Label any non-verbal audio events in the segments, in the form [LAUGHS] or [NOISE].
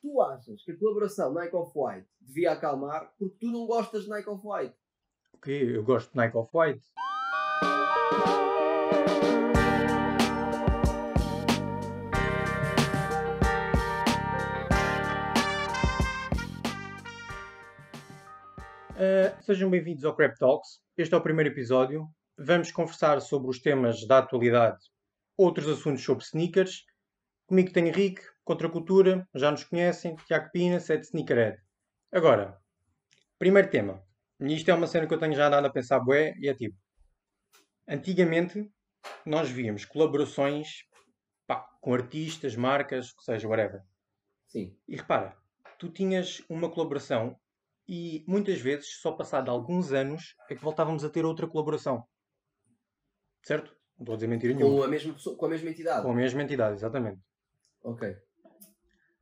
tu achas que a colaboração Nike Off-White devia acalmar porque tu não gostas de Nike Off-White. Ok, eu gosto de Nike Off-White. Uh, sejam bem-vindos ao Crap Talks. Este é o primeiro episódio. Vamos conversar sobre os temas da atualidade, outros assuntos sobre sneakers. Comigo tem Henrique, Contracultura, já nos conhecem, Tiago Pina, Sete Sneakerhead. Agora, primeiro tema. E isto é uma cena que eu tenho já andado a pensar bué, e é tipo... Antigamente, nós víamos colaborações pá, com artistas, marcas, ou seja, whatever. Sim. E repara, tu tinhas uma colaboração e muitas vezes, só passado alguns anos, é que voltávamos a ter outra colaboração. Certo? Não estou a dizer mentira nenhuma. Com a mesma, pessoa, com a mesma entidade? Com a mesma entidade, exatamente. Ok.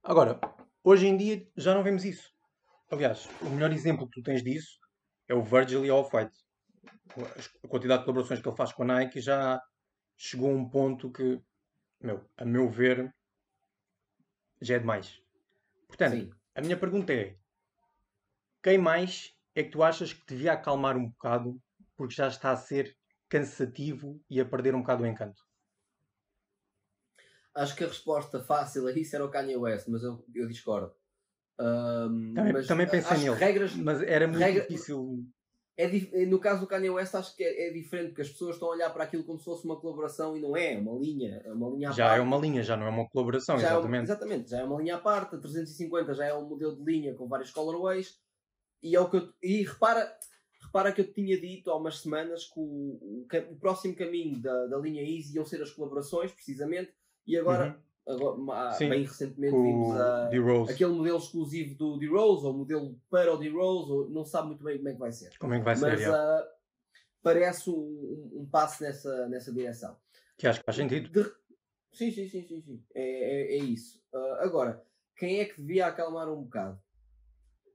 Agora, hoje em dia já não vemos isso. Aliás, o melhor exemplo que tu tens disso é o Virgil e Off-White. A quantidade de colaborações que ele faz com a Nike já chegou a um ponto que, meu, a meu ver, já é demais. Portanto, Sim. a minha pergunta é: quem mais é que tu achas que devia acalmar um bocado porque já está a ser cansativo e a perder um bocado o encanto? Acho que a resposta fácil a isso era o Kanye West, mas eu, eu discordo. Um, também, mas também pensei nele, regras, mas era muito regra, difícil. É, no caso do Kanye West, acho que é, é, diferente, porque as pessoas estão a olhar para aquilo como se fosse uma colaboração e não é, é uma linha. É uma linha já parte. é uma linha, já não é uma colaboração, já exatamente. É, exatamente, já é uma linha à parte. A 350 já é um modelo de linha com vários colorways. E, é o que eu, e repara, repara que eu tinha dito há umas semanas que o, o, o próximo caminho da, da linha Easy iam ser as colaborações, precisamente, e agora. Uhum Agora, bem recentemente vimos a, aquele modelo exclusivo do D-Rose, ou modelo para o D-Rose, ou não sabe muito bem como é que vai ser. Como é que vai Mas, ser, uh, parece um, um, passo nessa, nessa direção. Que acho que faz sentido. De... Sim, sim, sim, sim, sim. É, é, é isso. Uh, agora, quem é que devia acalmar um bocado?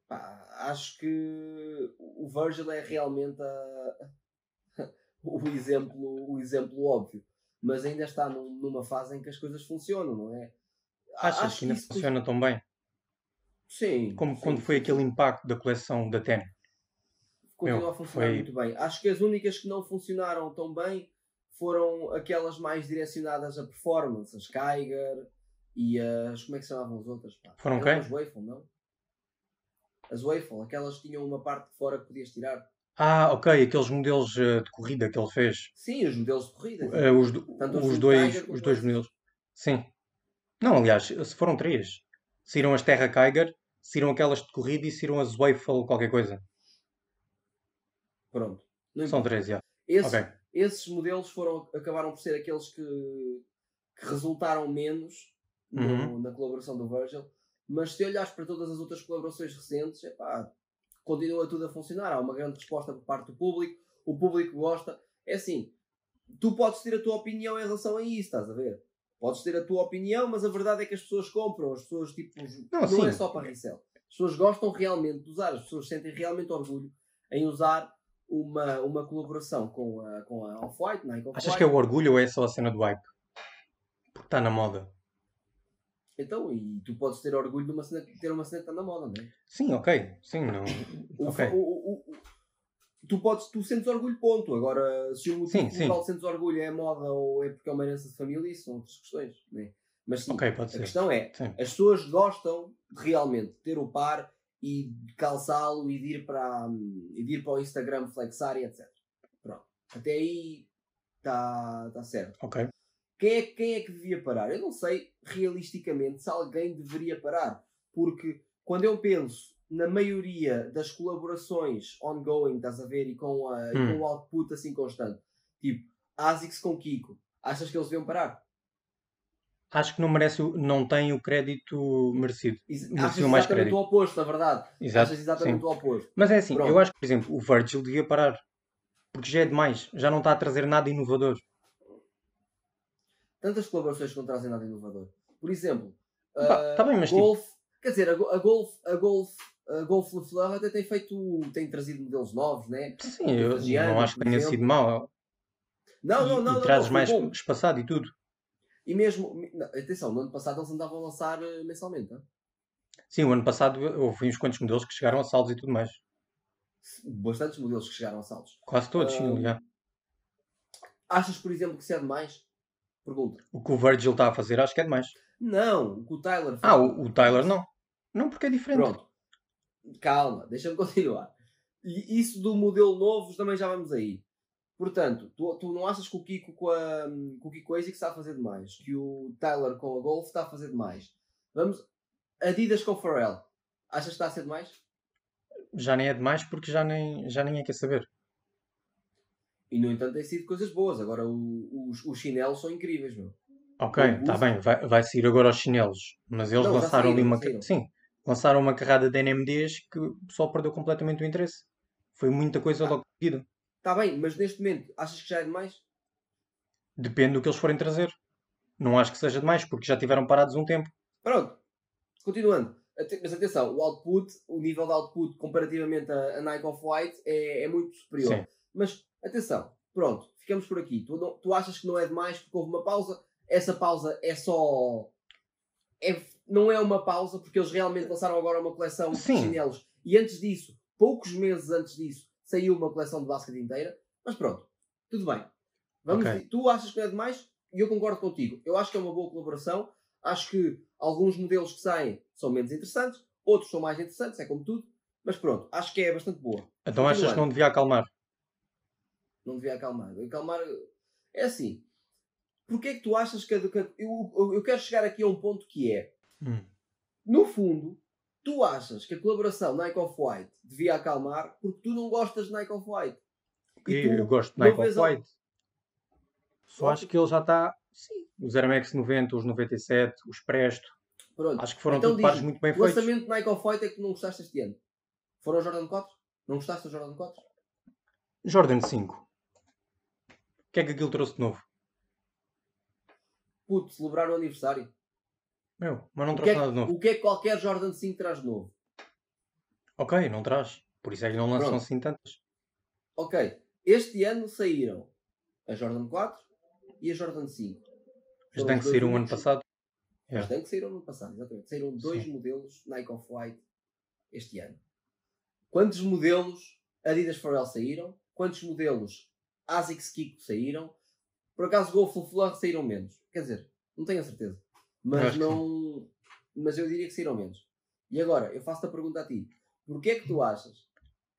Pá, acho que o Virgil é realmente a... [LAUGHS] o, exemplo, o exemplo óbvio mas ainda está num, numa fase em que as coisas funcionam, não é? Achas Acho que ainda funciona tão bem? Sim. Como sim, quando sim. foi aquele impacto da coleção da TEN? Continua Meu, a funcionar foi... muito bem. Acho que as únicas que não funcionaram tão bem foram aquelas mais direcionadas a performance, as Kyger e as. Como é que se chamavam as outras? Pá? Foram quem? As Waffle, não? As Waffle, aquelas que tinham uma parte de fora que podias tirar. Ah, ok, aqueles modelos uh, de corrida que ele fez. Sim, os modelos de corrida. Uh, os, os, dois, os dois modelos. Sim. Não, aliás, se foram três. Saíram as Terra Kiger, saíram aquelas de corrida e saíram as Waffle qualquer coisa. Pronto. São três, já. Esse, okay. Esses modelos foram, acabaram por ser aqueles que, que resultaram menos uhum. no, na colaboração do Virgil. Mas se olhares para todas as outras colaborações recentes, é pá, continua tudo a funcionar. Há uma grande resposta por parte do público, o público gosta. É assim, tu podes ter a tua opinião em relação a isso, estás a ver? Podes ter a tua opinião, mas a verdade é que as pessoas compram, as pessoas tipo. Não, não é só para resell. As pessoas gostam realmente de usar, as pessoas sentem realmente orgulho em usar uma, uma colaboração com a, com a Off-White, Nike Off-White. Achas que é o orgulho ou é só a cena do hype? Porque está na moda. Então, e tu podes ter orgulho de uma cena, ter uma cena que está na moda, não é? Sim, ok. Sim, não. O, okay. o, o, tu, podes, tu sentes orgulho, ponto. Agora, se o motivo sim, qual sentes orgulho é moda ou é porque é uma herança de família, isso são outras questões, não é? Mas sim, okay, a ser. questão é, sim. as pessoas gostam de realmente ter o par e calçá-lo e de ir para, e de ir para o Instagram flexar e etc. Pronto. Até aí está tá certo. Ok. Quem é, quem é que devia parar? Eu não sei realisticamente se alguém deveria parar. Porque quando eu penso na maioria das colaborações ongoing, estás a ver, e com, a, hum. e com o output assim constante, tipo ASICS com Kiko, achas que eles deviam parar? Acho que não merece, não tem o crédito merecido. Ex achas exatamente crédito. o oposto, na verdade. Exato, achas exatamente sim. o oposto. Mas é assim, Pronto. eu acho que, por exemplo, o Virgil devia parar. Porque já é demais. Já não está a trazer nada inovador tantas colaborações que não trazem nada inovador. Por exemplo, bah, uh, tá bem, mas Golf, tipo... quer dizer, a, a Golf, a Golf, a Golf LeFleur até tem feito, tem trazido modelos novos, né? Sim, eu não acho que tenha exemplo. sido mau. Não, não, e, não. E trazes não, mais bom. espaçado e tudo. E mesmo, não, atenção, no ano passado eles andavam a lançar uh, mensalmente, não? Sim, o ano passado houve uns quantos modelos que chegaram a saldos e tudo mais. Bastantes modelos que chegaram a saldos. Quase todos, sim, Ahm, já. achas, por exemplo, que isso é demais? Pergunta. O que o Virgil está a fazer acho que é demais. Não, o que o Tyler Ah, fez. o, o Tyler não. Não, porque é diferente. Pronto. Calma, deixa-me continuar. E isso do modelo novo também já vamos aí. Portanto, tu, tu não achas que o Kiko com, a, com o Kiko ASICS está a fazer demais? Que o Tyler com a Golf está a fazer demais? Vamos. Adidas com o Pharrell. Achas que está a ser demais? Já nem é demais porque já nem, já nem é quer saber. E no entanto tem sido coisas boas. Agora o- os, os chinelos são incríveis, meu. Ok, está bem, vai, vai sair agora aos chinelos. Mas eles Não, lançaram ali saíram, uma. já saíram. Sim, lançaram uma carrada de NMDs que o pessoal perdeu completamente o interesse. Foi muita coisa Ah. logo seguida. Está bem, mas neste momento achas que já é demais? Depende do que eles forem trazer. Não acho que seja demais, porque já tiveram parados um tempo. Pronto. Continuando. Mas atenção, o output, o nível de output comparativamente a, a Nike Off-White é, é muito superior. Sim. Mas atenção, pronto, ficamos por aqui. Tu, não- tu achas que não é demais porque houve uma pausa? Essa pausa é só. É, não é uma pausa porque eles realmente lançaram agora uma coleção de Sim. chinelos. E antes disso, poucos meses antes disso, saiu uma coleção de basquete inteira. Mas pronto, tudo bem. Vamos Ok. ver. Tu achas que não é demais? E eu concordo contigo. Eu acho que é uma boa colaboração. Acho que alguns modelos que saem são menos interessantes, outros são mais interessantes, é como tudo. Mas pronto, acho que é bastante boa. Então achas que Continuando. não devia acalmar? Não devia acalmar. Acalmar é assim. Porquê é que tu achas que. a- eu, eu- eu quero chegar aqui a um ponto que é. Hum. No fundo, tu achas que a colaboração Nike Off-White devia acalmar porque tu não gostas de Nike Off-White. E Eu, gosto de Nike Off-White. Só acho que ele já está. Sim. Os Air Max 90, os 97, os Presto. Pronto. Acho que foram Então diz-me, muito bem O feitos. lançamento de Nike Off-White é que tu não gostaste este ano. Foram o Jordan 4? Não gostaste do Jordan 4? Jordan 5. O que é que aquilo trouxe de novo? Puto, celebrar o aniversário. Meu, mas não O que, trouxe é, nada de novo. o que é que qualquer Jordan 5 traz de novo? Ok, não traz. Por isso é que não lançam Pronto. assim tantas. Ok, este ano saíram a Jordan 4 e a Jordan 5. As Foram Dunk os dois saíram o ano passado. As Yeah. Dunk saíram no ano passado, exatamente. Saíram dois Sim. modelos Nike Off-White este ano. Quantos modelos Adidas Pharrell saíram? Quantos modelos ASICS Kiko saíram? Por acaso Golf Fleur saíram menos. Quer dizer, não tenho a certeza. Mas não. Mas eu diria que saíram menos. E agora, eu faço-te a pergunta a ti. Porquê é que tu achas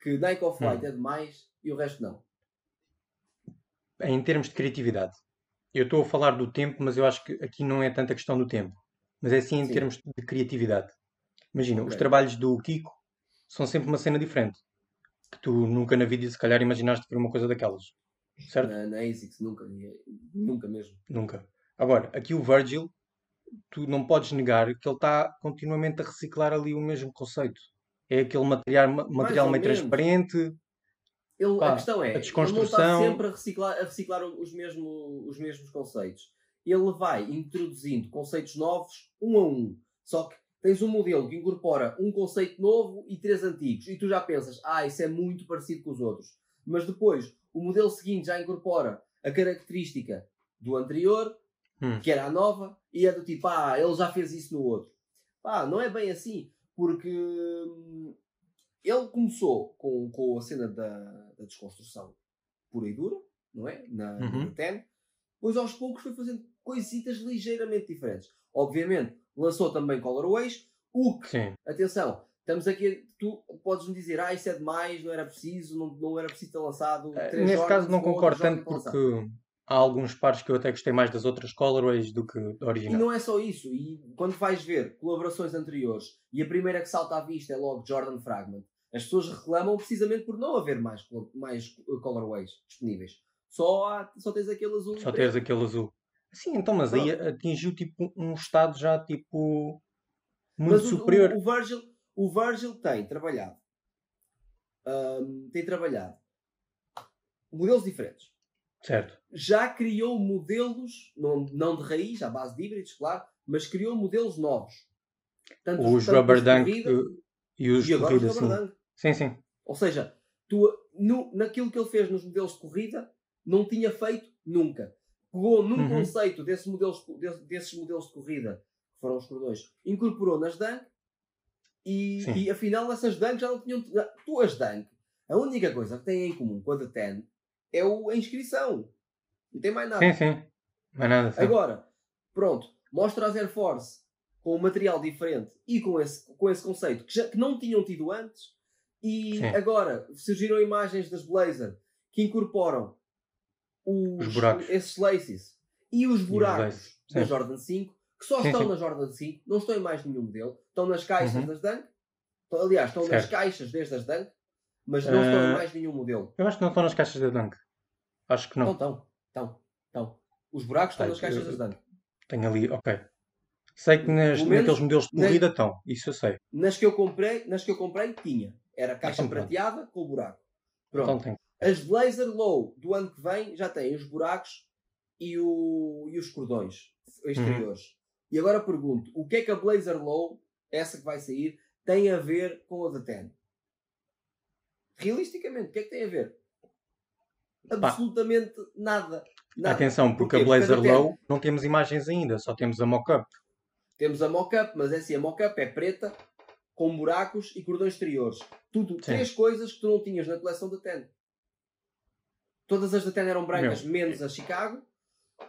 que Nike Hum. Off-White é demais e o resto não? Em termos de criatividade. Eu estou a falar do tempo, mas eu acho que aqui não é tanta questão do tempo. Mas é sim em Sim. termos de criatividade. Imagina, os Ok. trabalhos do Kiko são sempre uma cena diferente. Que tu nunca na vida, se calhar, imaginaste ver uma coisa daquelas. Certo? Na, na ASICS, nunca. Nunca mesmo. Nunca. Agora, aqui o Virgil, tu não podes negar que ele está continuamente a reciclar ali o mesmo conceito. É aquele material, ma- material meio menos. transparente. Ele, Pá, a questão é, a ele não está desconstrução- sempre a reciclar, a reciclar os, mesmo, os mesmos conceitos. Ele vai introduzindo conceitos novos, um a um. Só que tens um modelo que incorpora um conceito novo e três antigos. E tu já pensas, ah, isso é muito parecido com os outros. Mas depois, o modelo seguinte já incorpora a característica do anterior, Hum. que era a nova, e é do tipo, ah, ele já fez isso no outro. Pá, não é bem assim, porque hum, ele começou com, com a cena da, da desconstrução pura e dura, não é? Na, Uhum. na 10. Depois aos poucos foi fazendo coisitas ligeiramente diferentes. Obviamente, lançou também colorways, o que, Sim. atenção, estamos aqui, tu podes-me dizer, ah, isso é demais, não era preciso, não, não era preciso ter lançado Eh, três Nesse caso não concordo tanto porque há alguns pares que eu até gostei mais das outras colorways do que da E original. não é só isso. E quando vais ver colaborações anteriores e a primeira que salta à vista é logo Jordan Fragment, as pessoas reclamam precisamente por não haver mais, mais uh, colorways disponíveis. Só, há, só tens aquele azul. Só teres aquele azul. Sim, então, mas aí atingiu tipo um estado já tipo muito Mas o- superior. O, o, Virgil, o Virgil tem trabalhado. ahm, tem trabalhado modelos diferentes. Certo. Já criou modelos, não, não de raiz, à base de híbridos, claro, mas criou modelos novos. Tanto Os rubber de dunk e os de corrida, sim. dunk. Sim, sim. Ou seja, tu, no, naquilo que ele fez nos modelos de corrida, não tinha feito nunca. Pegou num Uhum. conceito desses modelos, de- desses modelos de corrida, que foram os cordões, incorporou nas Dunk E, e afinal essas Dunk já não tinham. Tu as Dunk, a única coisa que têm em comum com a da Ten é o, a inscrição. Não tem mais nada. Sim, sim. Mais nada. Sim. Agora, pronto, mostra as Air Force com um material diferente e com esse, com esse conceito que, já, que não tinham tido antes. E sim. agora surgiram imagens das Blazer que incorporam os, os buracos. esses laces e os buracos e da Jordan 5 que só sim, estão sim. na Jordan 5, não estão em mais nenhum modelo, estão nas caixas uhum. das Dunk. Aliás, estão certo. nas caixas desde as Dunk, mas não uh, estão em eh, mais nenhum modelo. Eu acho que não estão nas caixas da Dunk. Acho que não. Não estão, estão, estão. Os buracos estão nas caixas das Dunk. Tenho ali, ok. Sei que nas, menos, naqueles modelos de corrida estão, isso eu sei. Nas que eu comprei, nas que eu comprei tinha. Era caixa então, prateada com o buraco. Pronto. Então. As Blazer Low do ano que vem já têm os buracos e, o, e os cordões exteriores. Uhum. E agora pergunto: o que é que a Blazer Low, essa que vai sair, tem a ver com a da Ten? Realisticamente, o que é que tem a ver? Absolutamente nada. nada. Atenção, porque Porquê? a Blazer porque a Low não temos imagens ainda, só temos a mock-up. Temos a mock-up, mas é assim: a mock-up é preta, com buracos e cordões exteriores. Tudo, Sim. três coisas que tu não tinhas na coleção da Ten. Todas as da Ten eram brancas, Meu. menos a Chicago.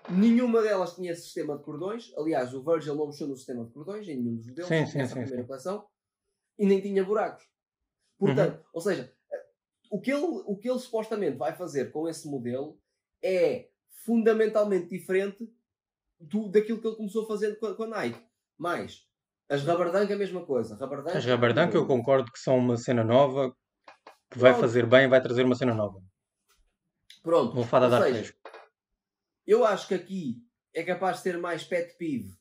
Nenhuma delas tinha sistema de cordões. Aliás, o Virgil não mexeu no sistema de cordões em nenhum dos modelos sim, sim, sim, primeira coleção. E nem tinha buracos. Portanto, uhum. ou seja, o que, ele, o que ele supostamente vai fazer com esse modelo é fundamentalmente diferente do, daquilo que ele começou a fazer com a, com a Nike. Mas as Rabardunk é a mesma coisa. As Rabardunk eu concordo que são uma cena nova que vai fazer bem, vai trazer uma cena nova. Pronto. Vou falar dar seja, Eu acho que aqui é capaz de ter mais pet peeve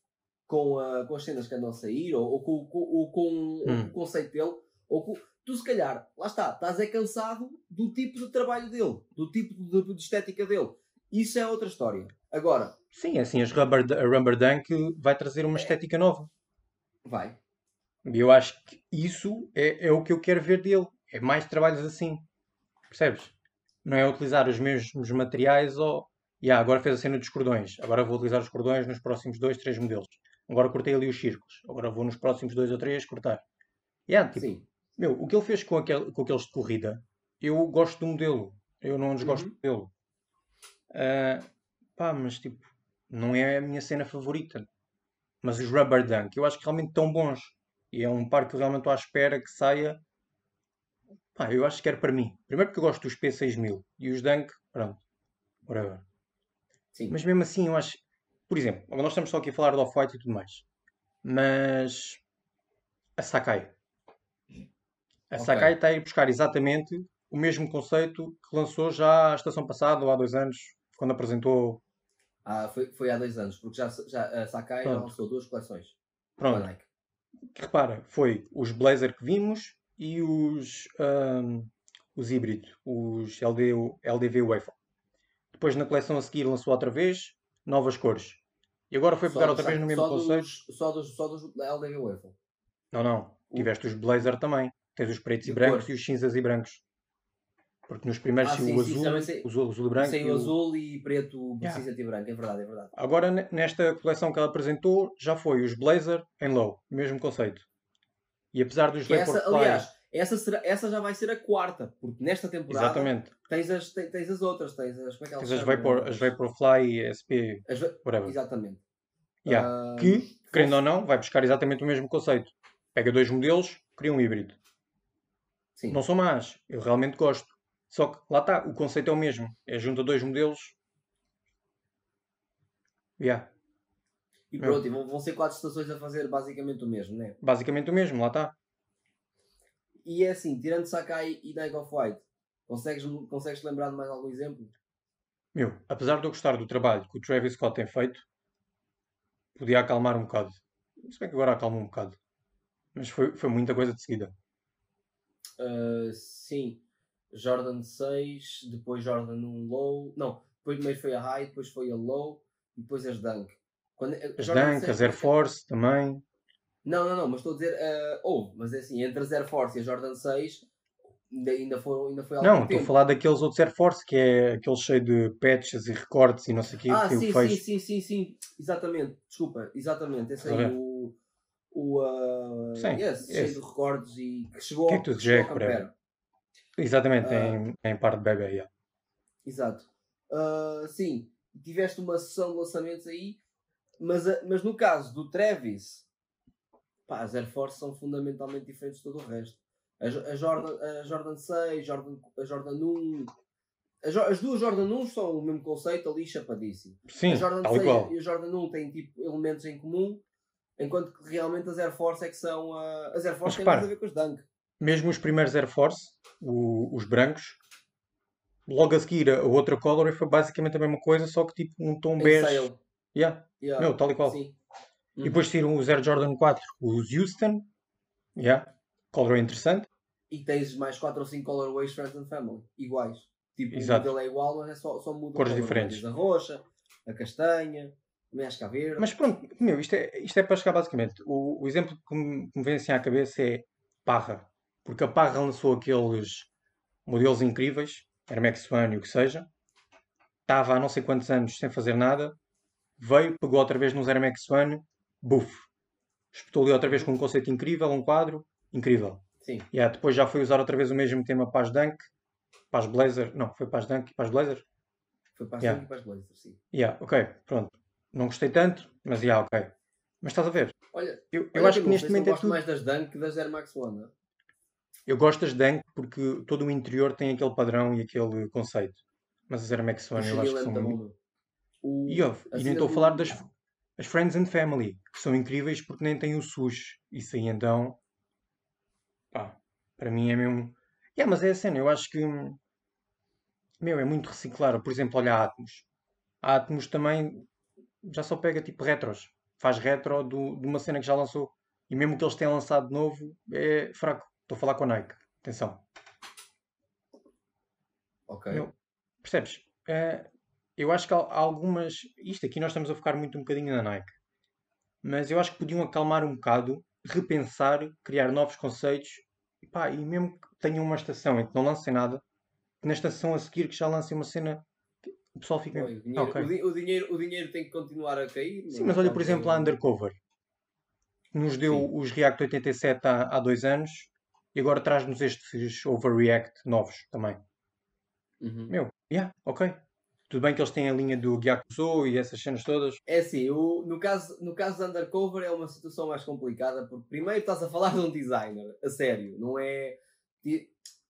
com, a, com as cenas que andam a sair, ou, ou com, ou com hum. o conceito dele, ou com, tu se calhar, lá está, estás é cansado do tipo de trabalho dele, do tipo de, de estética dele. Isso é outra história. Agora. Sim, assim, as rubber, a Rubber Dunk vai trazer uma é, estética nova. Vai. E eu acho que isso é, é o que eu quero ver dele. É mais trabalhos assim. Percebes? Não é utilizar os mesmos materiais ou. Yeah, agora fez a cena dos cordões. Agora vou utilizar os cordões nos próximos dois, três modelos. Agora cortei ali os círculos. Agora vou nos próximos dois ou três cortar. Yeah, tipo, Sim. Meu, o que ele fez com, aquel, com aqueles de corrida, eu gosto do modelo. Eu não desgosto uhum. do modelo. Uh, pá, mas tipo, não é a minha cena favorita. Mas os Rubber Dunk eu acho que realmente estão bons. E é um par que eu realmente estou à espera que saia. Pá, eu acho que era para mim. Primeiro porque eu gosto dos P6000 e os Dunk, pronto. Whatever. Sim. Mas mesmo assim, eu acho. Por exemplo, nós estamos só aqui a falar do Off-White e tudo mais. Mas. A Sakai. A okay. Sakai está a ir buscar exatamente o mesmo conceito que lançou já a estação passada, ou há dois anos, quando apresentou ah, foi, foi há dois anos, porque já, já a Sakai Pronto. lançou duas coleções. Pronto. Repara, foi os Blazer que vimos e os, um, os híbridos, os LD, LDV Waffle. Depois na coleção a seguir lançou outra vez novas cores. E agora foi pegar só, outra vez no mesmo conceito. só, dos, só dos LDV Waffle. Não, não. Tiveste os Blazer também. Tens os pretos e brancos cor. e os cinzas e brancos. Porque nos primeiros ah, sim, o azul, sei, o azul e branco. Sem o azul e preto, yeah. cinza e branco, é verdade, é verdade. Agora, nesta coleção que ela apresentou, já foi os Blazer em low, mesmo conceito. E apesar dos que essa, Aliás, essa, será, essa já vai ser a quarta, porque nesta temporada Exatamente. Tens, as, tens, tens as outras, tens as, como é que tens as, Vapor, as Vaporfly e SP, as, whatever. Exatamente. Yeah. Uh, que, querendo ou não, vai buscar exatamente o mesmo conceito. Pega dois modelos, cria um híbrido. Sim. Não são más, eu realmente gosto. Só que lá está, o conceito é o mesmo. É junta dois modelos. Yeah. E pronto, e vão, ser quatro estações a fazer basicamente o mesmo, né? Basicamente o mesmo, lá está. E é assim, tirando Sakai e Night of White, consegues, consegues lembrar de mais algum exemplo? Meu, apesar de eu gostar do trabalho que o Travis Scott tem feito, podia acalmar um bocado. Se bem que agora acalma um bocado. Mas foi, foi muita coisa de seguida. Uh, sim. Jordan 6, depois Jordan 1 low. Não, depois primeiro foi a high, depois foi a low e depois as dunk. Quando, as Jordan dunk, 6, as Air Force também. Não, não, não, mas estou a dizer, uh, houve, mas é assim, entre as Air Force e a Jordan 6 ainda, ainda, foi, ainda foi Não, estou a falar daqueles outros Air Force que é aquele cheio de patches e recortes e não sei o que. Ah, sim, sim, sim, sim, sim, exatamente, desculpa, exatamente, esse aí, o, o uh, Sim, esse, cheio de recordes e que chegou, Que é que tu que chegou ao? Campera. Exatamente, Ah. em, em parte de bebê, yeah. Exato. Uh, sim, tiveste uma sessão de lançamentos aí, mas, a- mas no caso do Travis, pá, as Air Force são fundamentalmente diferentes de todo o resto. A, a Jordan, a Jordan 6, Jordan, a Jordan 1, a Jo- as duas Jordan 1 são o mesmo conceito ali, chapadíssimo. Sim, a Jordan tal e 6 qual. e a Jordan 1 têm tipo elementos em comum, enquanto que realmente as Air Force é que são. ah, as Air Force Mas têm mais a ver com os Dunk. Mesmo os primeiros Air Force, o- os brancos, logo a seguir a outra colorway foi basicamente a mesma coisa, só que tipo um tom Em bege. sale. Yeah. Yeah, Meu, tal e qual. Sim. E depois tiram os Air Jordan 4, os Houston, yeah. colorway interessante. E tens mais 4 ou 5 colorways Friends and Family, iguais. Tipo, Exato. o modelo é igual, mas é só, só muda o Cores color. diferentes. A roxa, a castanha, também acho que a verde. Mas pronto, meu, isto é, isto é para chegar basicamente. O, o exemplo que me, que me vem assim à cabeça é Parra. Porque a Parra lançou aqueles modelos incríveis, Air Max One e o que seja. Estava há não sei quantos anos sem fazer nada. Veio, pegou outra vez nos Air Max One, buff. Espetou ali outra vez com um conceito incrível, um quadro, incrível. Sim. Yeah, depois já foi usar outra vez o mesmo tema para as Dunk, para as Blazer. Não, foi para as Dunk e para as Blazer. Foi para as Yeah. Dunk e para as Blazers, sim. Yeah, ok, pronto. Não gostei tanto, mas yeah, ok. Mas estás a ver? Olha, Eu, eu olha acho que neste momento não é tudo. mais das Dunk que das Air Max One. não é? Eu gosto das Dunk porque todo o interior tem aquele padrão e aquele conceito. Mas as Air Max One eu acho que são muito muito. O- E, ó, a e nem estou a falar das as Friends and Family, que são incríveis porque nem têm o SUS. Isso aí então. Pá, para mim é mesmo. Yeah, mas é a cena, eu acho que. Meu, é muito reciclar. Por exemplo, olha a Atmos. A Atmos também já só pega tipo retros. Faz retro do, de uma cena que já lançou. E mesmo que eles tenham lançado de novo, é fraco. Estou a falar com a Nike. Atenção. Ok. Meu, percebes? Eh, eu acho que há algumas. Isto aqui nós estamos a focar muito um bocadinho na Nike. Mas eu acho que podiam acalmar um bocado, repensar, criar novos conceitos. E, pá, e mesmo que tenham uma estação em que não lancem nada, que na estação a seguir que já lancem uma cena, o pessoal fica. Oi, o, "Ah, dinheiro, ok." o, di- o dinheiro, o dinheiro tem que continuar a cair. Sim, mas olha, por exemplo, a Undercover. Nos deu Sim. os React 87 há, há dois anos e agora traz-nos estes Overreact novos também. Uhum. Meu, yeah, ok. Tudo bem que eles têm a linha do Gyakuzo e essas cenas todas. É assim, o- no, caso, no caso da Undercover é uma situação mais complicada porque primeiro estás a falar de um designer, a sério, não é.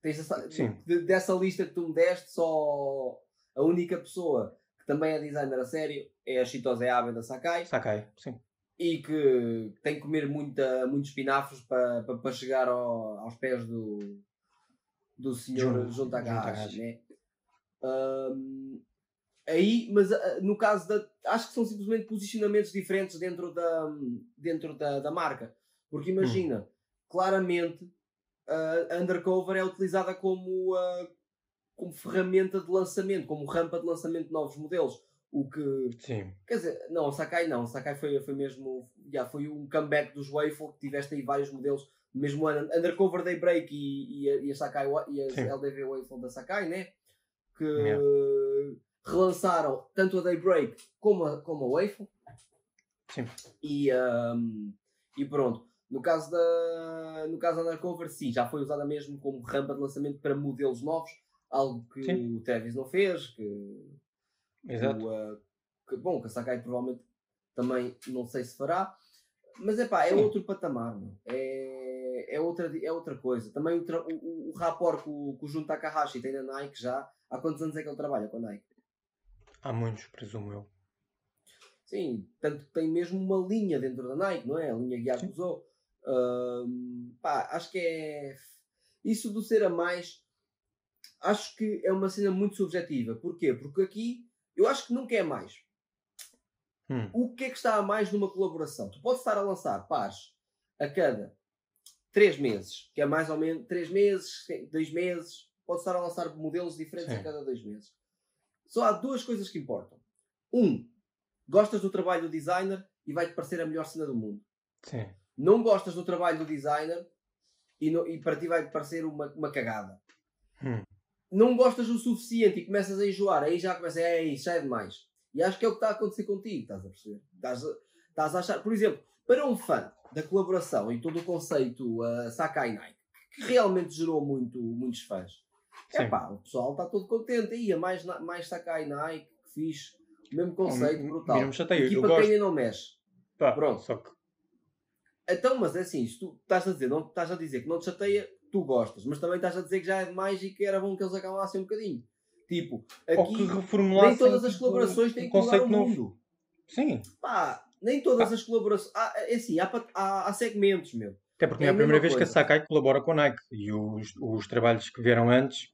essa- Sim. de- dessa lista que tu me deste, só a única pessoa que também é designer a sério é a Shitose Abe da Sakai Sakai, sim. e que tem que comer muita, muitos espinafres para, para, para chegar ao- aos pés do, do senhor Jun- Jun Takahashi, Takahashi. né? Ahm, aí, mas ah, no caso da. Acho que são simplesmente posicionamentos diferentes dentro da, dentro da, da marca. Porque imagina, claramente a Undercover é utilizada como, ah, como ferramenta de lançamento, como rampa de lançamento de novos modelos. O que Sim. Quer dizer, não, Sakai não. Sakai foi, foi mesmo. Já foi um comeback dos Waffle que tiveste aí vários modelos no mesmo ano. Undercover Daybreak e, e, a, e a Sakai e as Sim. LDV Waffle da Sakai, né? Que Yeah. Relançaram tanto a Daybreak como a, como a Waffle. Sim. E, ahm, e pronto. No caso da no caso da Undercover, sim, já foi usada mesmo como rampa de lançamento para modelos novos. Algo que Sim. o Travis não fez, que Exato. o, uh, que, bom, que a Sakai provavelmente também não sei se fará. Mas epá, é Sim. outro patamar, meu. É, é, outra, é outra coisa. Também o, o, o rapport que o, que o Jun Takahashi tem na Nike já. Há quantos anos é que ele trabalha com a Nike? Há muitos, presumo eu. Sim, tanto que tem mesmo uma linha dentro da Nike, não é? A linha Gyakuzo. Ahm, pá, acho que é. Isso do ser a mais, acho que é uma cena muito subjetiva. Porquê? Porque aqui eu acho que nunca é mais. Hum. O que é que está a mais numa colaboração? Tu podes estar a lançar pares a cada 3 meses, que é mais ou menos 3 meses, 2 meses, podes estar a lançar modelos diferentes Sim. a cada 2 meses. Só há duas coisas que importam. Um, gostas do trabalho do designer e vai-te parecer a melhor cena do mundo. Sim. Não gostas do trabalho do designer e, e para ti vai-te parecer uma, uma cagada. Hum. Não gostas o suficiente e começas a enjoar, aí já começa, é isso, já é demais. E acho que é o que está a acontecer contigo, estás a perceber? Estás a, estás a achar, por exemplo, para um fã da colaboração e todo o conceito uh, Sakai Nike, que realmente gerou muito, muitos fãs, é pá, o pessoal está todo contente. Ia mais, mais Sakai Nike, que fiz o mesmo conceito, brutal. Não me chateia, Equipa eu quem não mexe. Pá, Pronto. Só que Então, mas é assim, se tu estás a dizer, não estás a dizer que não te chateia, tu gostas, mas também estás a dizer que já é demais e que era bom que eles acalmassem um bocadinho. Tipo, aqui nem todas as tipo, colaborações têm um que mudar conceito o novo. mundo. Sim, Pá, nem todas as colaborações. Há, é assim, há, há, há segmentos, meu. até porque É não é a a primeira vez que a coisa. Sakai colabora com a Nike e os, os trabalhos que vieram antes,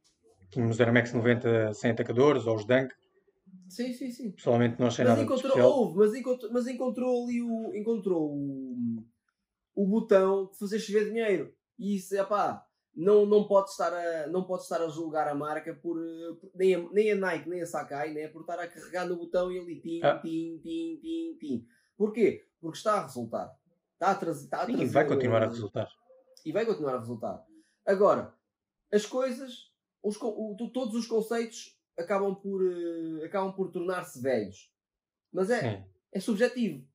tínhamos Air Max 90 sem atacadores ou os Dunk, Sim, sim, sim. pessoalmente não achei Mas nada encontrou, houve, mas encontrou, mas encontrou ali o, encontrou o, o botão de fazer chover dinheiro. E isso, é pá, não, não, pode estar a, não pode estar a julgar a marca por, nem, a, nem a Nike, nem a Sakai, né, por estar a carregar no botão e ali tim, Ah. tim, tim, tim, tim. Porquê? Porque está a resultar. Está a, trazer, está a Sim, trazer, vai continuar a resultar. e vai continuar a resultar. Agora, as coisas, os o- to- todos os conceitos acabam por, eh, acabam por tornar-se velhos. Mas é, Sim. é subjetivo.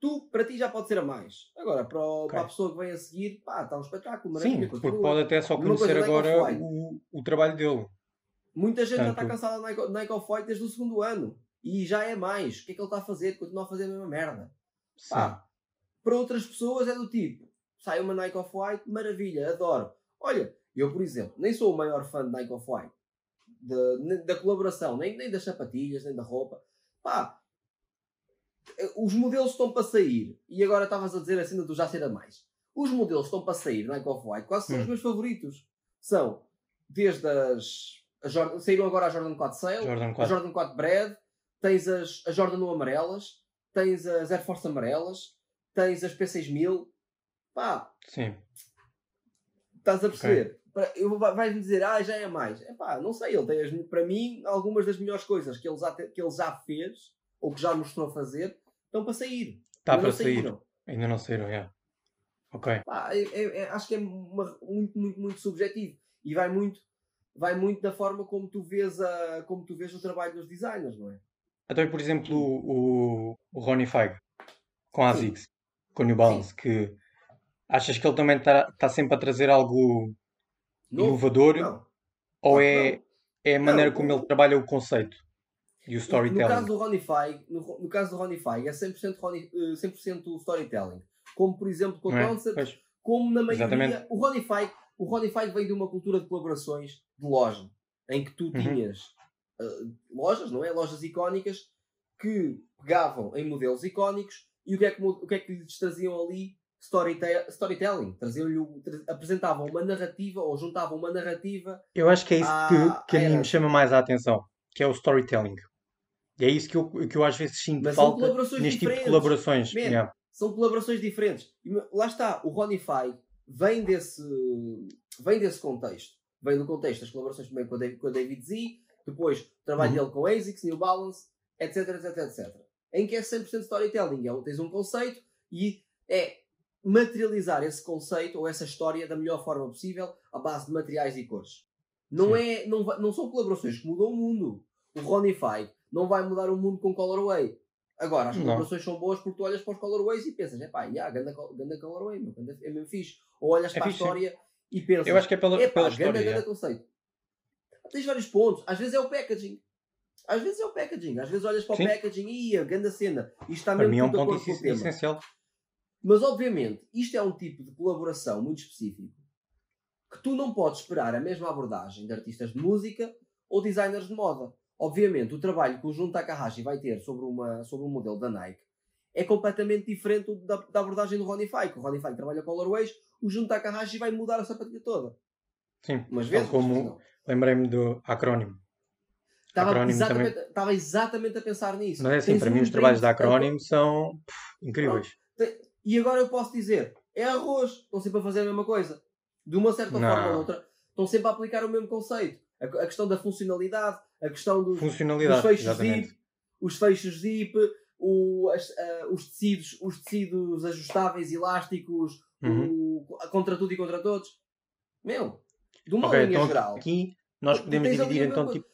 Tu, para ti, já pode ser a mais. Agora, para, o- Ok. para a pessoa que vem a seguir, pá, está um espetáculo. Sim, porque continua. pode até só conhecer agora o, o trabalho dele. Muita gente já está cansada da Nike, Nike Off-White desde o segundo ano. E já é mais. O que é que ele está a fazer? Continua a fazer a mesma merda. Sim. Pá, para outras pessoas é do tipo, sai uma Nike Off-White, maravilha, adoro. Olha, eu, por exemplo, nem sou o maior fã de Nike Off-White, da colaboração, nem, nem das sapatilhas, nem da roupa. Pá, eh, os modelos estão para sair, e agora estavas a dizer assim, do já ser a mais. Os modelos estão para sair, Nike Off-White, quase são Hum. os meus favoritos. São, desde as... a Jordan, saíram agora a Jordan 4 Sale, Jordan a 4. Jordan 4 Bread, tens as, as Jordan 1 amarelas, tens as Air Force amarelas, tens as P6000. Pá, Sim. estás a perceber? Para- eu- vai- Vais-me dizer, ah, já é mais. É pá, não sei, ele tem as, para mim algumas das melhores coisas que ele, já, que ele já fez, ou que já mostrou fazer, estão para sair. Está Ainda para não sair. saíram. Ainda não saíram, é. Ok. Pá, é- é- é- acho que é uma- muito, muito, muito subjetivo. E vai muito, vai muito da forma como tu vês, a, como tu vês o trabalho dos designers, não é? Até, por exemplo, o, o Ronnie Fieg com a Sim. ASICS, com o New Balance, que achas que ele também está sempre a trazer algo Novo? inovador Não. ou Não, é, não. é a maneira como ele trabalha o conceito e o No storytelling? caso do Ronnie Fieg, no, no caso do Ronnie Fieg é 100%, Ronnie, eh, 100% storytelling. Como por exemplo com o é? Concept, como na maioria. Exatamente. O Ronnie Fieg, o Ronnie veio de uma cultura de colaborações de loja, em que tu Uhum. tinhas eh, lojas, não é? Lojas icónicas que pegavam em modelos icónicos e o que é que, o que, é que lhes traziam ali? Storyte- storytelling. O- tra- apresentavam uma narrativa ou juntavam uma narrativa. eu acho que é isso Ah, que, que a mim me chama mais a atenção, que é o storytelling. E é isso que eu, que eu às vezes sinto Mas falta neste tipo de diferentes. colaborações. Man, Yeah. são colaborações diferentes. Lá está, o Ronnie Fieg vem desse, vem desse contexto. Vem do contexto das colaborações também com a David, com a David Z, depois o trabalho Uhum. dele com ASICS, New Balance, etc, etc, etc. Em que é 100% storytelling. É, tens um conceito e é materializar esse conceito ou essa história da melhor forma possível à base de materiais e cores. Não, é, não, não são colaborações que mudam o mundo. O Ronnie Fieg não vai mudar o mundo com colorway. Agora, as Não. colaborações são boas porque tu olhas para os colorways e pensas, é pá, yeah, ganda, ganda colorway, meu, ganda, é mesmo fixe. Ou olhas É para fixe, a história e pensas, Eu acho que é pela, é pela história. ganda, ganda yeah. conceito. Tens vários pontos. Às vezes é o packaging. Às vezes é o packaging. Às vezes olhas para Sim. o packaging e a ganda cena. Isto está Para mesmo mim é um ponto essencial. Mas obviamente, isto é um tipo de colaboração muito específico que tu não podes esperar a mesma abordagem de artistas de música ou designers de moda. Obviamente, o trabalho que o Jun Takahashi vai ter sobre, uma, sobre um modelo da Nike é completamente diferente da, da abordagem do Ronnie Fieg. O Ronnie Fieg trabalha colorways, o Jun Takahashi vai mudar a sapatilha toda. Sim. Umas Tal vezes, mas como lembrei-me do acrónimo. Estava Acrónimo exatamente, estava exatamente a pensar nisso. Mas é assim, Tens para mim os trabalhos da acrónimo são pff, incríveis. E agora eu posso dizer, é arroz, estão sempre a fazer a mesma coisa. De uma certa Não. forma ou outra, estão sempre a aplicar o mesmo conceito. A, a questão da funcionalidade, a questão dos, dos Funcionalidade, fechos exatamente. zip, os fechos zip, o- as- ah, os, tecidos, os tecidos ajustáveis, elásticos, Uhum. o- contra tudo e contra todos. Meu, de uma Ok, linha então geral. aqui nós podemos dividir então tipo,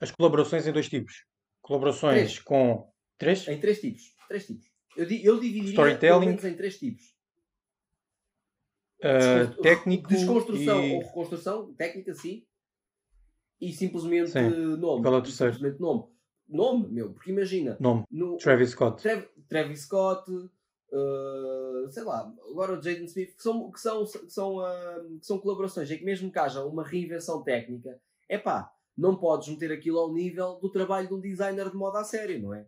as colaborações em dois tipos. Colaborações Três. com três? Em três tipos. Três tipos. Eu, eu dividiria pelo menos em três tipos. Uh, técnico Desconstrução e... ou reconstrução, técnica sim. E simplesmente Sim. nome. Qual é o terceiro? Simplesmente nome. Nome, meu, porque imagina. Nome. No, Travis Scott. Trav- Travis Scott, uh, sei lá, agora o Jaden Smith, que são, que são, que são, uh, que são colaborações, é que mesmo que haja uma reinvenção técnica, é pá, não podes meter aquilo ao nível do trabalho de um designer de moda a sério, não é?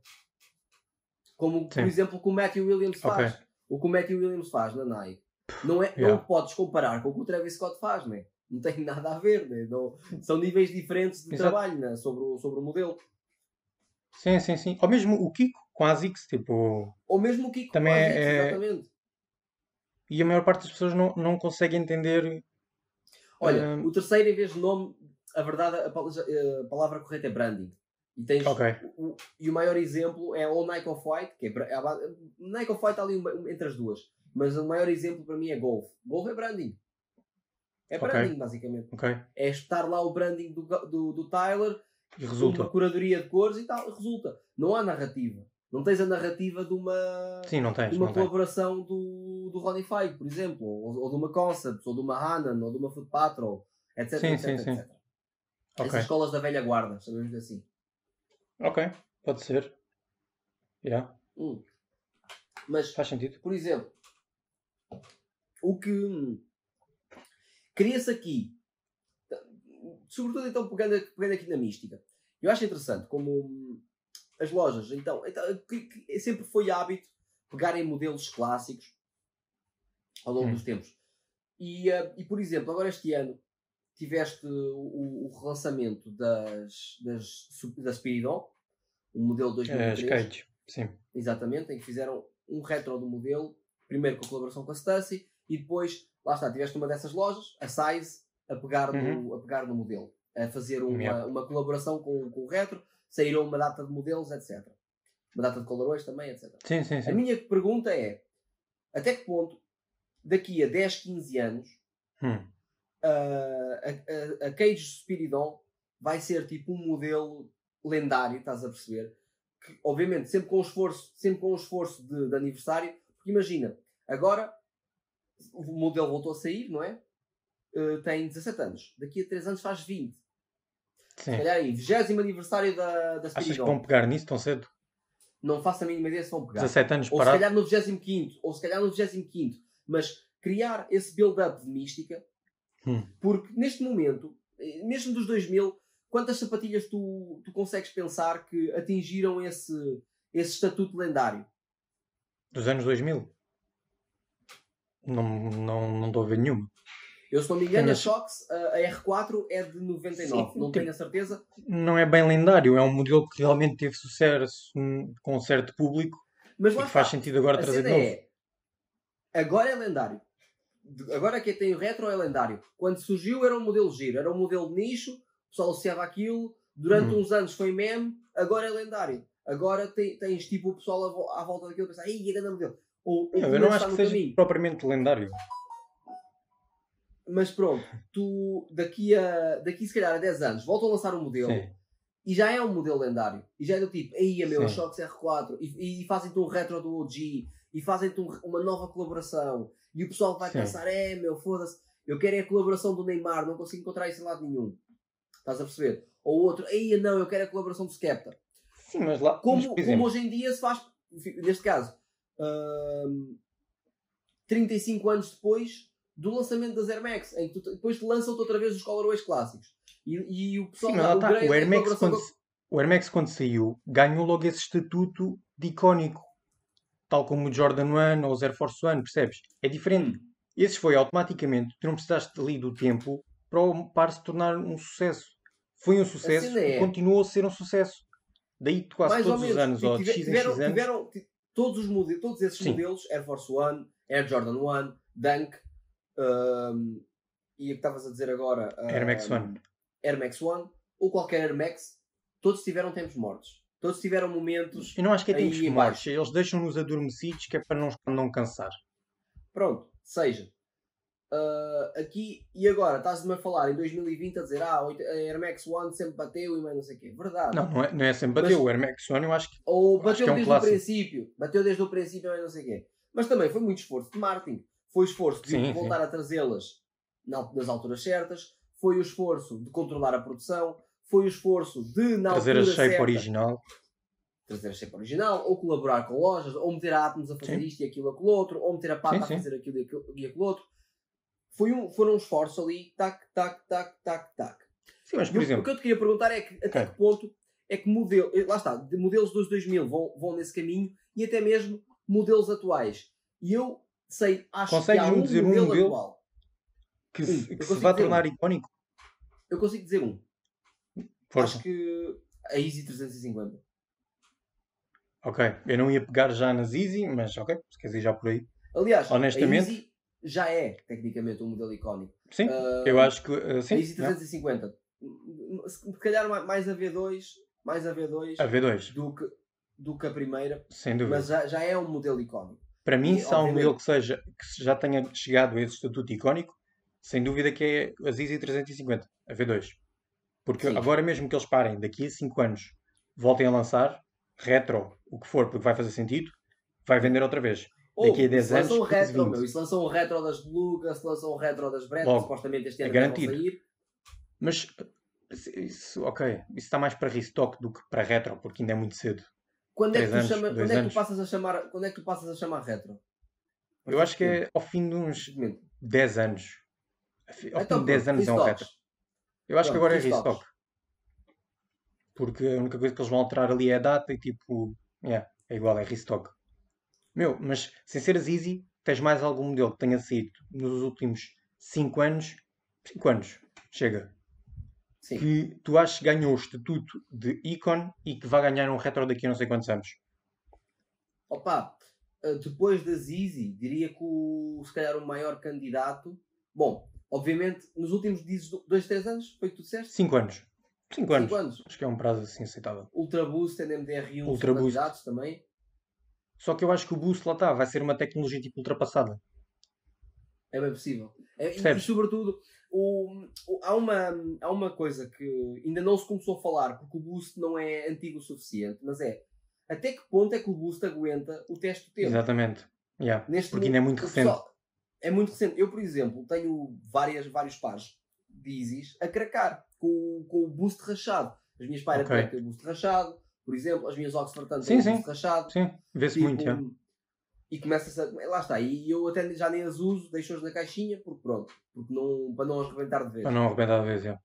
Como, por Sim. exemplo, o que o Matthew Williams faz. Ok. O que o Matthew Williams faz na Nike. Não, é, Yeah. não podes comparar com o que o Travis Scott faz, não é? Não tem [LAUGHS] nada a ver, né? não, são níveis diferentes de Exato. trabalho né? sobre, o, sobre o modelo. Sim, sim, sim. Ou mesmo o Kiko com a ASICS, tipo... Ou mesmo o Kiko Também faz é- isso, é- exatamente. E a maior parte das pessoas não, não consegue entender... Olha, Hum. o terceiro, em vez de nome, a verdade, a a palavra correta é branding. E, tens Ok. o, e o maior exemplo é o Nike Off-White, que é, é a base- Nike Off-White está ali entre as duas. Mas o maior exemplo para mim é Golf. Golf é branding. É branding, basicamente. Ok. É estar lá o branding do, do, do Tyler, E resulta. uma curadoria de cores e tal. Resulta. Não há narrativa. Não tens a narrativa de uma, Sim, não de tens, uma não tens. colaboração do, do Ronnie Fieg, por exemplo. Ou, ou de uma Concepts, ou de uma Hanan, ou de uma Foot Patrol, etc. Sim, etc, sim, sim. etc. Ok. Essas escolas da velha guarda, sabemos assim. Ok. Pode ser. Yeah. Hum. Mas, Faz sentido. por exemplo, o que hum, cria-se aqui, sobretudo então pegando, pegando aqui na mística, eu acho interessante como hum, as lojas, então, então que, que sempre foi hábito pegarem modelos clássicos ao longo Hum. dos tempos. E, eh, e, por exemplo, agora este ano tiveste o, o relançamento das, das, da Spiridon, o modelo É, 2003. skate. Sim. Exatamente, em que fizeram um retro do modelo, primeiro com a colaboração com a Stussy e depois, lá está, tiveste uma dessas lojas, a Size, a pegar, no, a pegar no modelo, a fazer uma, Uhum. Yeah. uma colaboração com, com o retro, saíram uma data de modelos, etc. Uma data de colorões também, etc. Sim, sim, A sim. minha pergunta é, até que ponto, daqui a 10, 15 anos, Hum. A, a, a Cage Spiridon vai ser tipo um modelo lendário, estás a perceber? Que, obviamente, sempre com esforço, sempre com esforço de, de aniversário, porque imagina, agora o modelo voltou a sair, não é? Uh, tem 17 anos, daqui a 3 anos faz 20. Se Sim. calhar aí, 20 aniversário da, da Achas que Spiridon. vão pegar nisso tão cedo? Não faço a mínima ideia se vão pegar. 17 anos Ou se parado? calhar no 25 ou se calhar no 25 mas criar esse build-up de mística, Hum. porque neste momento, eh, mesmo dos 2000, quantas sapatilhas tu, tu consegues pensar que atingiram esse, esse estatuto lendário? Dos anos 2000? Não, não, não estou a ver nenhuma. Eu, se não me engano, a Shox, a a R4 é de 99, Sim, não tipo- tenho a certeza. Não é bem lendário, é um modelo que realmente teve sucesso com um certo público Mas e faz sentido agora trazer de novo. é, agora é lendário. Agora quem tem o retro é lendário. Quando surgiu era um modelo giro, era um modelo de nicho, o pessoal associava aquilo, durante Hum. uns anos foi meme, agora é lendário. Agora tem- tens tipo o pessoal à, vo- à volta daquilo a pensar, ei, é grande modelo. Ou, ou Eu não acho que seja caminho. propriamente lendário. Mas pronto, tu daqui a, daqui se calhar a 10 anos voltam a lançar um modelo Sim. E já é um modelo lendário. E já é do tipo, aí meu, Sim. Shox R4 e, e fazem-te um retro do OG e fazem-te um- uma nova colaboração. E o pessoal vai Sim. pensar, é meu, foda-se, eu quero é a colaboração do Neymar, não consigo encontrar isso em lado nenhum. Estás a perceber? Ou outro, aí não, eu quero a colaboração do Skepta. Sim, mas lá, Como, mas, como hoje em dia se faz, neste caso, hum, 35 anos depois do lançamento das Air Max, em que tu, depois te lançam-te outra vez os colorways clássicos. E, e o pessoal sim, lá o grade O Air, Max quando, com- o Air Max quando saiu ganhou logo esse estatuto de icónico. Tal como o Jordan 1 ou o Air Force One, percebes? É diferente. Hum. Esses foi automaticamente, tu não precisaste ali do tempo para o par se tornar um sucesso. Foi um sucesso cena é- e continuou a ser um sucesso. Daí quase mais todos os anos, ou tiveram, anos, tiveram ti- todos, os modelos, todos esses Sim. modelos, Air Force One, Air Jordan 1, Dunk, hum, e o que estavas a dizer agora, Air Max hum, One. Air Max One, ou qualquer Air Max, todos tiveram tempos mortos. Todos tiveram momentos. Eu não acho que é tempos em mortos. Eles deixam-nos adormecidos que é para não, não cansar. Pronto, seja. Uh, aqui e agora estás-me a falar em 2020 a dizer ah, a Air Max One sempre bateu e mais não sei o quê. Verdade. Não, não é, não é sempre bateu. Mas, o Air Max One eu acho que. Ou bateu que é um desde clássico. o princípio. Bateu desde o princípio e mais não sei o quê. Mas também foi muito esforço de marketing. Foi esforço de sim, voltar sim. a trazê-las nas alturas certas. Foi o esforço de controlar a produção. Foi o esforço de, na Trazer a shape certa, original trazer a shape original, ou colaborar com lojas, ou meter a Atmos a fazer sim. isto e aquilo, aquilo outro, ou meter a Pata a fazer aquilo e aquilo, e aquilo outro. Foi um, foram um esforço ali, tac, tac, tac, tac, tac. Sim, mas por exemplo... O que eu te queria perguntar é que, até que ponto é que modelo, lá está, de modelos dos 2000 vão, vão nesse caminho e até mesmo modelos atuais. E eu sei, acho Consegues que há um dizer modelo, um modelo atual. Que, se, que se vai tornar um. icónico? Eu consigo dizer um. Força. Acho que a Easy 350. Ok, eu não ia pegar já nas Easy, mas ok, se queres ir já por aí. Aliás, Honestamente, a Easy já é tecnicamente um modelo icónico. Sim, uh, eu acho que uh, sim. A Easy 350. Não? Se calhar mais a V2, mais a V2, a V2. Do, que, do que a primeira. Sem dúvida. Mas já, já é um modelo icónico. Para mim, e, se há um modelo que, seja, que já tenha chegado a esse estatuto icónico, sem dúvida que é a Easy 350, a V2. Porque sim. agora mesmo que eles parem, daqui a 5 anos, voltem a lançar, retro, o que for, porque vai fazer sentido, vai vender outra vez. Ou, Daqui a 10 anos. Um retro, meu. Isso lançou um retro das Lucas, lançou um retro das Brett, supostamente este ano é garantido. sair. Mas isso, ok, isso está mais para restock do que para retro, porque ainda é muito cedo. Quando é, que tu, anos, chama, quando é que tu passas a chamar, quando é que tu passas a chamar retro? Eu acho que é ao fim de uns 10 anos. Ao então, fim de 10 anos é um retro. Eu acho que agora é restock. Porque a única coisa que eles vão alterar ali é a data e tipo, yeah, é igual, é restock. Meu, mas sem ser as Easy, tens mais algum modelo que tenha saído nos últimos 5 anos? 5 anos, chega. Sim. Que tu achas que ganhou o estatuto de ícone e que vai ganhar um retro daqui a não sei quantos anos? Opa, eh, depois das Easy, diria que o, se calhar o maior candidato. Bom, obviamente, nos últimos 2, 3 anos, foi o que tu disseste? 5 anos. 5 anos. anos. Acho que é um prazo assim aceitável. Ultra Boost, NMDR1 Ultra Boost. também. Só que eu acho que o Boost lá está, vai ser uma tecnologia tipo ultrapassada. É bem possível. É, e, e, sobretudo, o, o, há, uma, há uma coisa que ainda não se começou a falar, porque o Boost não é antigo o suficiente, mas é até que ponto é que o Boost aguenta o teste do tempo? Exatamente. Yeah. Neste porque ainda é muito recente. Pessoal, é muito recente. Eu, por exemplo, tenho várias, vários pares de Yeezys a cracar com, com o boost rachado. As minhas Pirate okay. têm o boost rachado, por exemplo, as minhas Oxford tanto têm o boost rachado. Sim, vê-se tipo, muito. Já. E começa a. Lá está. E eu até já nem as uso, deixo-as na caixinha, porque pronto. Porque não, para não as rebentar de vez. Para não arrebentar de vez, já.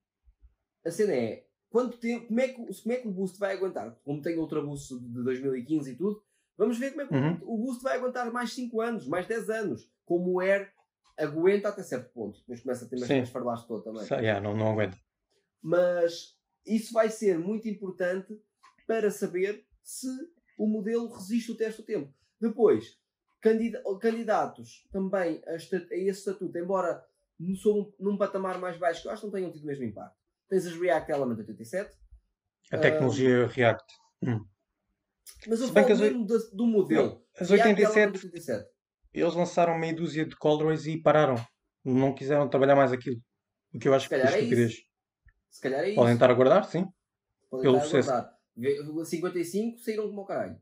A cena é. Quanto tempo, como, é que, como é que o boost vai aguentar? Como tem outra boost de 2015 e tudo, vamos ver como é que uhum. o boost vai aguentar mais 5 anos, mais 10 anos. Como o Air aguenta até certo ponto. Depois começa a ter mais farlaste todo também. Yeah, não, não aguenta. Mas isso vai ser muito importante para saber se o modelo resiste o teste do tempo. Depois, candidatos também a, esse estatuto, embora num patamar mais baixo, que eu acho que não tenham tido o mesmo impacto. Tens as React Element 87. A tecnologia uh, React. Hum. Mas eu falo mesmo do, do modelo. As 87, 87, eles lançaram meia dúzia de colorways e pararam. Não quiseram trabalhar mais aquilo. O que eu acho que é estupidez. Se calhar é isso. Podem estar a guardar, sim. Podem Pelo estar a guardar. 55 saíram como o caralho.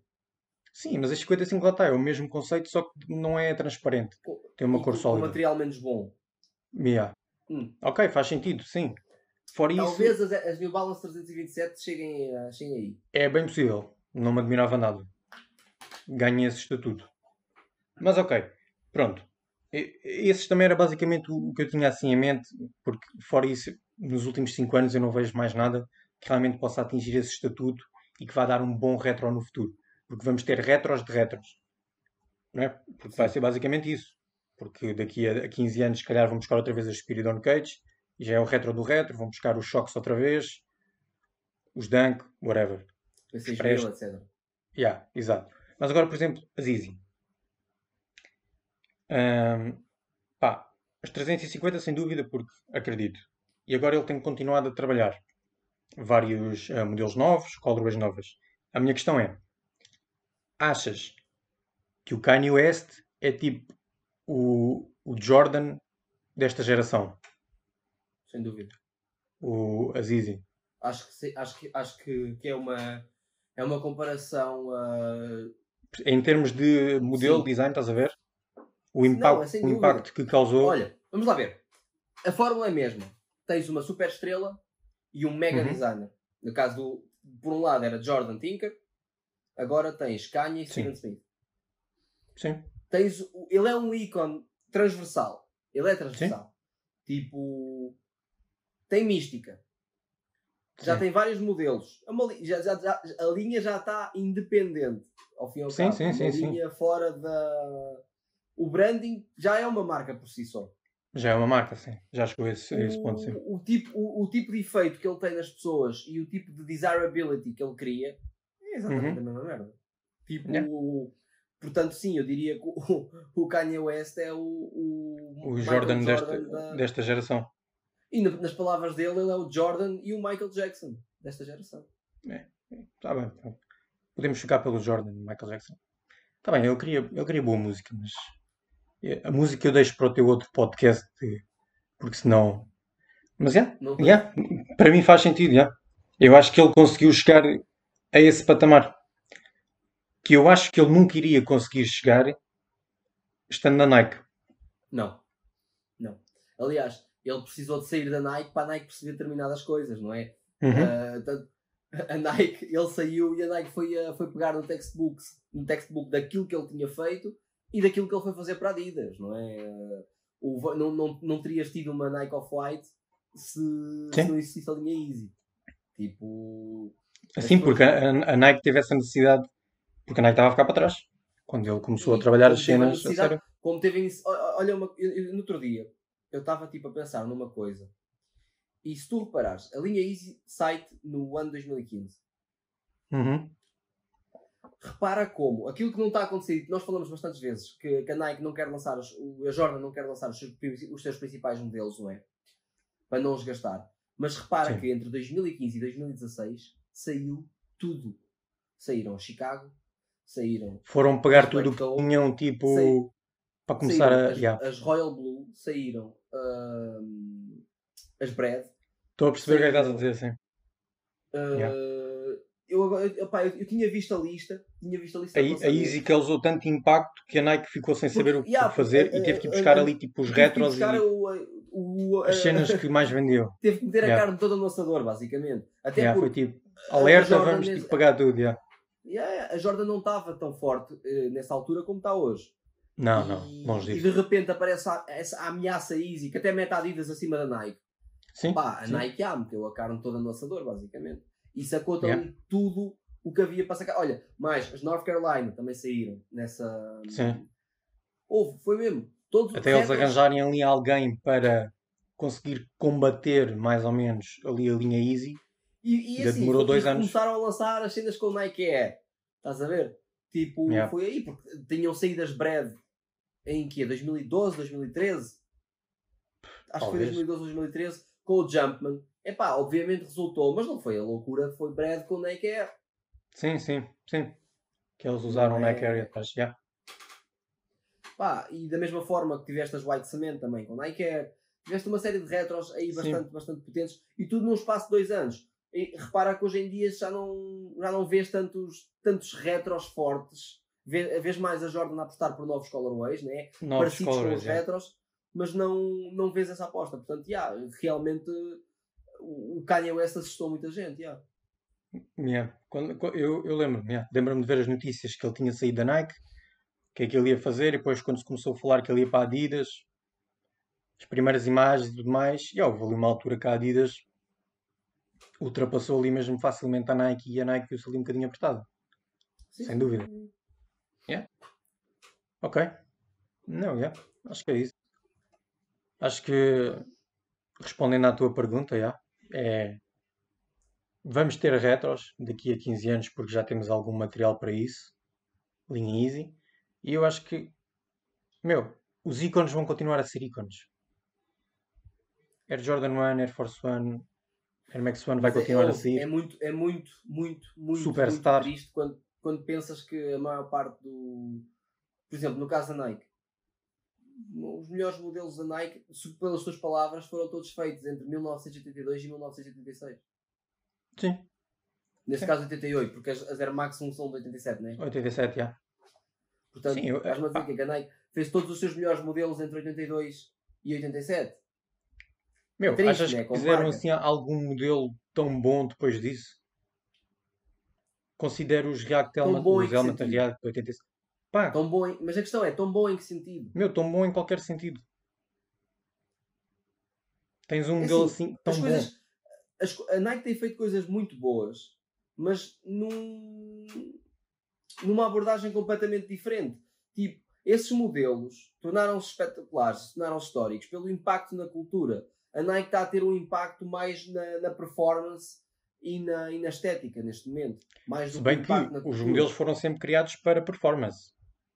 Sim, mas este 55 lá está, é o mesmo conceito, só que não é transparente. Tem uma e cor sólida. Um material menos bom. Yeah. Hum. Ok, faz sentido, sim. Fora Talvez isso, as, as New Balance 327 cheguem, cheguem aí. É bem possível. Não me admirava nada. Ganhe esse estatuto. Mas ok, pronto. Esse também era basicamente o que eu tinha assim em mente, porque fora isso, nos últimos 5 anos eu não vejo mais nada que realmente possa atingir esse estatuto e que vá dar um bom retro no futuro. Porque vamos ter retros de retros. Não é? Porque vai ser basicamente isso. Porque daqui a 15 anos, se calhar, vamos buscar outra vez a Spiridon Cage e já é o retro do retro. Vão buscar os Shocks outra vez, os Dunk, whatever. Mil, etc. Yeah, exato. Mas agora, por exemplo, as Easy. Um, pá, as 350 sem dúvida, porque acredito. E agora ele tem continuado a trabalhar vários uh, modelos novos, colorways novas. A minha questão é: achas que o Kanye West é tipo o, o Jordan desta geração. Sem dúvida. O Azizi. Acho que, acho que, acho que, que é uma é uma comparação uh... em termos de modelo, Sim. design, estás a ver? O impacto, Não, é o impacto que causou. Olha, vamos lá ver. A fórmula é a mesma. Tens uma super estrela e um mega uhum. designer. No caso do, por um lado era Jordan Tinker, agora tens Kanye e Steven Smith. Sim. Tens, ele é um ícone transversal. Ele é transversal. Sim. Tipo, tem mística. Já sim. tem vários modelos. É já, já, já, a linha já está independente. Ao fim e ao sim, cabo. Sim, uma sim, linha fora da. O branding já é uma marca por si só. Já é uma marca, sim. Já chegou a esse, a esse ponto, sim. O tipo, o, o, tipo de efeito que ele tem nas pessoas e o tipo de desirability que ele cria é exatamente uhum. a mesma merda. Tipo, yeah. portanto, sim, eu diria que o, [LAUGHS] o Kanye West é o, o, o Jordan, Jordan desta, da... desta geração. E nas palavras dele, ele é o Jordan e o Michael Jackson desta geração. É, está bem. Tá. Podemos ficar pelo Jordan e Michael Jackson. Está bem, eu queria, eu queria boa música, mas a música eu deixo para o teu outro podcast, porque senão. Mas é, yeah, yeah, para mim faz sentido. Yeah. Eu acho que ele conseguiu chegar a esse patamar que eu acho que ele nunca iria conseguir chegar estando na Nike. Não, não. Aliás, ele precisou de sair da Nike para a Nike perceber determinadas coisas, não é? Uhum. Uh, a Nike, ele saiu e a Nike foi, uh, foi pegar no textbook, no textbook daquilo que ele tinha feito e daquilo que ele foi fazer para a Adidas, não é? O, não, não, não terias tido uma Nike Off-White se, se, não existisse a linha Easy. Tipo. Assim, porque a, a, Nike teve essa necessidade, porque a Nike estava a ficar para trás. Quando ele começou a trabalhar as cenas. A sério. Como teve. Olha, uma, no outro dia, eu estava tipo a pensar numa coisa. E se tu reparares, a linha Easy site no ano 2015. Uhum repara como aquilo que não está a acontecer, nós falamos bastantes vezes que, que, a Nike não quer lançar, os, a Jordan não quer lançar os seus, os seus principais modelos, não é? Para não os gastar. Mas repara Sim. que entre 2015 e 2016 saiu tudo. Saíram Chicago, saíram. Foram pegar tudo o que tinham, tipo, saíram, para começar a. As, yeah. as, Royal Blue saíram. as Bread. Estou a perceber o que é que estás a dizer, sim. Uh, yeah eu, eu, pá, eu, eu, tinha visto a lista, tinha visto a lista. A, a Easy causou tanto impacto que a Nike ficou sem saber Porque, o que yeah, fazer e teve que buscar ali tipo os retros e o, o, as cenas que mais vendeu. [LAUGHS] Teve que meter yeah. a carne toda no assador, basicamente. Até yeah, foi tipo, alerta, vamos tipo, pagar tudo. Yeah. Yeah, a Jordan não estava tão forte uh, nessa altura como está hoje. Não, não, longe disso. E de repente aparece a, essa ameaça Easy que até mete Adidas acima da Nike. Sim, Pá, a sim. Nike ah, meteu a carne toda no assador, basicamente e sacou yeah. ali tudo o que havia para sacar. Olha, mais as North Carolina também saíram nessa. Sim. Houve, foi mesmo. Todos Até eles arranjarem ali alguém para conseguir combater mais ou menos ali a linha Easy. E, e assim, demorou dois anos. começaram a lançar as cenas com o Nike Air. Estás a ver? Tipo, yeah. foi aí, porque tinham saído as Bread em que 2012, 2013? Acho Talvez. que foi 2012, 2013, com o Jumpman. Epá, obviamente resultou, mas não foi a loucura, foi Brad com o Nike Air. Sim, sim, sim. Que eles usaram o é... Nike Air e depois, já. Pá, e da mesma forma que tiveste as White Cement também com Nike Air, tiveste uma série de retros aí bastante, bastante potentes e tudo num espaço de dois anos. E repara que hoje em dia já não, já não vês tantos, tantos retros fortes. Vês mais a Jordan a apostar por novos colorways, né? Novos parecidos com os retros, mas não, não vês essa aposta. Portanto, yeah, realmente o Kanye West assustou muita gente, yeah. Yeah. Quando, eu, eu lembro-me, yeah. lembro-me de ver as notícias que ele tinha saído da Nike, o que é que ele ia fazer, e depois quando se começou a falar que ele ia para a Adidas, as primeiras imagens e tudo mais, e houve ali uma altura que a Adidas ultrapassou ali mesmo facilmente a Nike e a Nike viu-se ali um bocadinho apertada. Sim. Sem dúvida. Yeah. Ok. Não, yeah. acho que é isso. Acho que respondendo à tua pergunta, yeah, é, vamos ter retros daqui a 15 anos porque já temos algum material para isso, linha easy, e eu acho que, meu, os ícones vão continuar a ser ícones. Air Jordan 1, Air Force One, Air Max One vai é, continuar é, a sair. É muito, é muito, muito, muito, Superstar. muito triste quando, quando pensas que a maior parte do. Por exemplo, no caso da Nike, os melhores modelos da Nike, pelas tuas palavras, foram todos feitos entre 1982 e 1986. Sim. Neste Sim. caso 88, porque as, as Air Max 1 são de 87, não é? 87, já. Portanto, Sim, eu- estás-me a dizer que a Nike fez todos os seus melhores modelos entre 82 e 87. Meu, triste, achas né, que fizeram assim algum modelo tão bom depois disso? Considero os React em os sentido? React de 87. Pá, Tão bom em- Mas a questão é, tão bom em que sentido? meu, tão bom em qualquer sentido. Tens um É modelo assim, assim tão As bom. coisas, as co- a Nike tem feito coisas muito boas, mas num, numa abordagem completamente diferente. Tipo, esses modelos tornaram-se espetaculares, tornaram-se históricos pelo impacto na cultura. A Nike está a ter um impacto mais na, na performance e na, e na estética neste momento. Mais Se bem que que os modelos foram sempre criados para performance.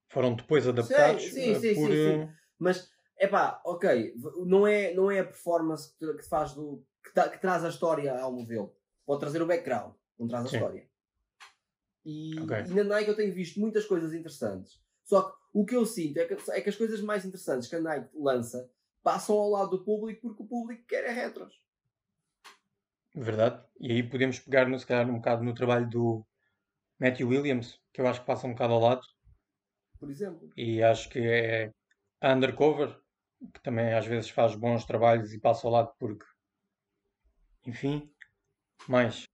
Foram depois adaptados sim, eh, sim, por. sim, sim. eh, Mas, é pá, ok, não é, não é a performance que, faz do. Que, ta- que traz a história ao modelo. Pode trazer o background, não traz a Sim. história. E, Ok. e na Nike eu tenho visto muitas coisas interessantes. Só que o que eu sinto é que, é que as coisas mais interessantes que a Nike lança passam ao lado do público porque o público quer é retros. Verdade. E aí podemos pegar, no, se calhar, um bocado no trabalho do Matthew Williams, que eu acho que passa um bocado ao lado. Por exemplo. E acho que é a Undercover, que também às vezes faz bons trabalhos e passa ao lado porque. Enfim. Mais.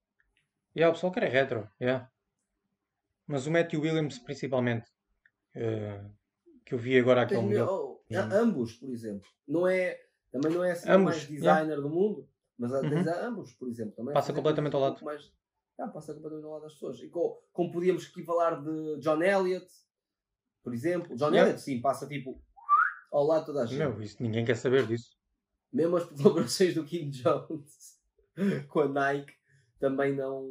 E o pessoal quer é retro. Yeah. Mas o Matthew Williams, principalmente, eh, que eu vi agora aquele melhor- oh, Uhum. a- ambos, por exemplo. Não é, também não é assim o Ambos, mais designer do mundo, mas há- tens Uhum. a ambos, por exemplo. Também Passa completamente ao pouco Mais, Ah, passa completamente ao lado das pessoas. E co- como, podíamos aqui falar de John Elliott, por exemplo. John Yeah. Elliott, sim, passa tipo ao lado toda a gente. Meu, isso, ninguém quer saber disso. Mesmo as [LAUGHS] colaborações do Kim Jones [LAUGHS] com a Nike também não,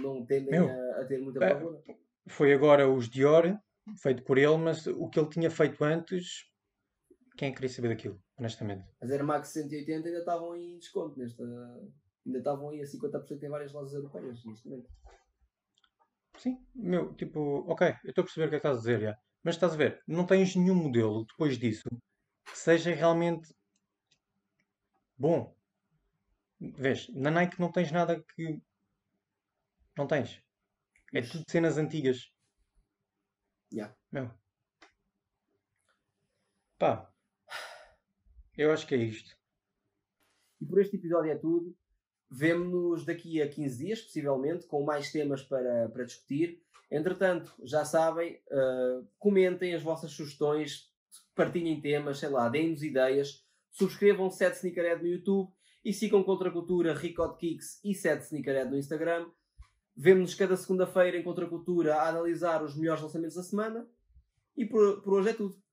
não tendem a, a ter muita procura. Foi agora os Dior, feito por ele, mas o que ele tinha feito antes, quem é que queria saber daquilo, honestamente? As Air Max 180 ainda estavam em desconto nesta. Ainda estavam aí a 50% em várias lojas europeias neste momento. Sim, meu, tipo, ok, eu estou a perceber o que é que estás a dizer, já. Mas estás a ver, não tens nenhum modelo depois disso que seja realmente bom. Vês, na Nike não tens nada que. Não tens. É tudo cenas antigas. Yeah. Meu. Pá. Eu acho que é isto. E por este episódio é tudo. Vemo-nos daqui a 15 dias, possivelmente, com mais temas para, para discutir. Entretanto, já sabem, ah, comentem as vossas sugestões, partilhem temas, sei lá, deem-nos ideias. Subscrevam 7 Sneakerhead no YouTube e sigam Contra a Cultura, Record Kicks e 7 Sneakerhead no Instagram. Vemo-nos cada segunda-feira em Contra a Cultura a analisar os melhores lançamentos da semana. E por, por hoje é tudo.